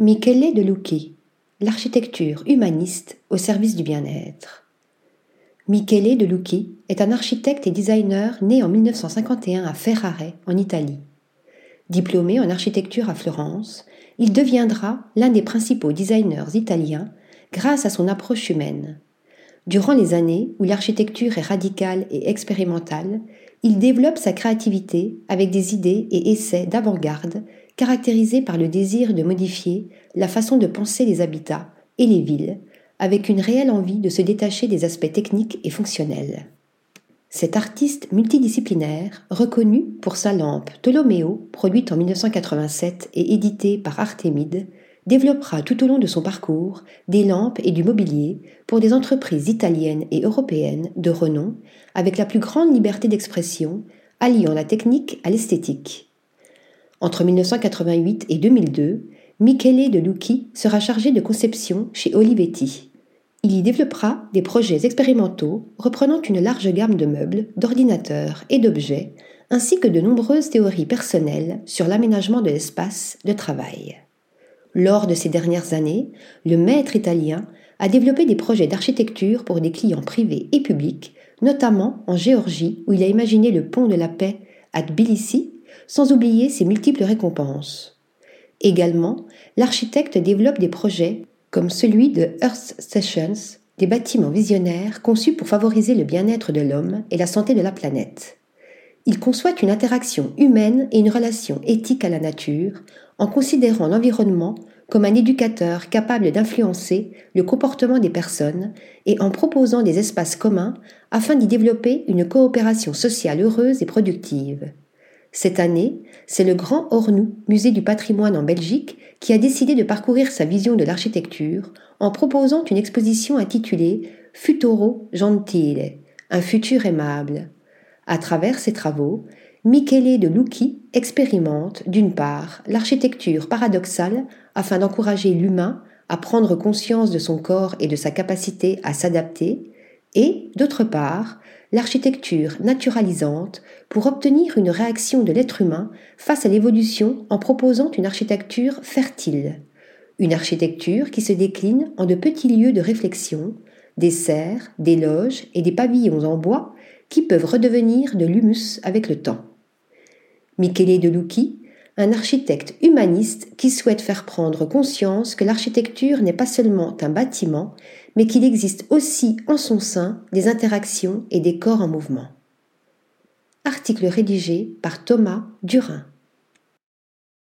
Michele de Lucchi, l'architecture humaniste au service du bien-être. Michele de Lucchi est un architecte et designer né en 1951 à Ferrare, en Italie. Diplômé en architecture à Florence, il deviendra l'un des principaux designers italiens grâce à son approche humaine. Durant les années où l'architecture est radicale et expérimentale, il développe sa créativité avec des idées et essais d'avant-garde caractérisés par le désir de modifier la façon de penser les habitats et les villes, avec une réelle envie de se détacher des aspects techniques et fonctionnels. Cet artiste multidisciplinaire, reconnu pour sa lampe Ptolomeo, produite en 1987 et éditée par Artemide, développera tout au long de son parcours des lampes et du mobilier pour des entreprises italiennes et européennes de renom, avec la plus grande liberté d'expression, alliant la technique à l'esthétique. Entre 1988 et 2002, Michele de Lucchi sera chargé de conception chez Olivetti. Il y développera des projets expérimentaux reprenant une large gamme de meubles, d'ordinateurs et d'objets, ainsi que de nombreuses théories personnelles sur l'aménagement de l'espace de travail. Lors de ces dernières années, le maître italien a développé des projets d'architecture pour des clients privés et publics, notamment en Géorgie où il a imaginé le pont de la paix à Tbilissi sans oublier ses multiples récompenses. Également, l'architecte développe des projets comme celui de Earth Sessions, des bâtiments visionnaires conçus pour favoriser le bien-être de l'homme et la santé de la planète. Il conçoit une interaction humaine et une relation éthique à la nature en considérant l'environnement comme un éducateur capable d'influencer le comportement des personnes et en proposant des espaces communs afin d'y développer une coopération sociale heureuse et productive. Cette année, c'est le Grand Ornou, musée du patrimoine en Belgique, qui a décidé de parcourir sa vision de l'architecture en proposant une exposition intitulée Futuro Gentile, un futur aimable. À travers ses travaux, Michele de Lucchi expérimente, d'une part, l'architecture paradoxale afin d'encourager l'humain à prendre conscience de son corps et de sa capacité à s'adapter, et, d'autre part, l'architecture naturalisante pour obtenir une réaction de l'être humain face à l'évolution en proposant une architecture fertile, une architecture qui se décline en de petits lieux de réflexion, des serres, des loges et des pavillons en bois qui peuvent redevenir de l'humus avec le temps. Michele de Lucchi, un architecte humaniste qui souhaite faire prendre conscience que l'architecture n'est pas seulement un bâtiment, mais qu'il existe aussi en son sein des interactions et des corps en mouvement. Article rédigé par Thomas Durin.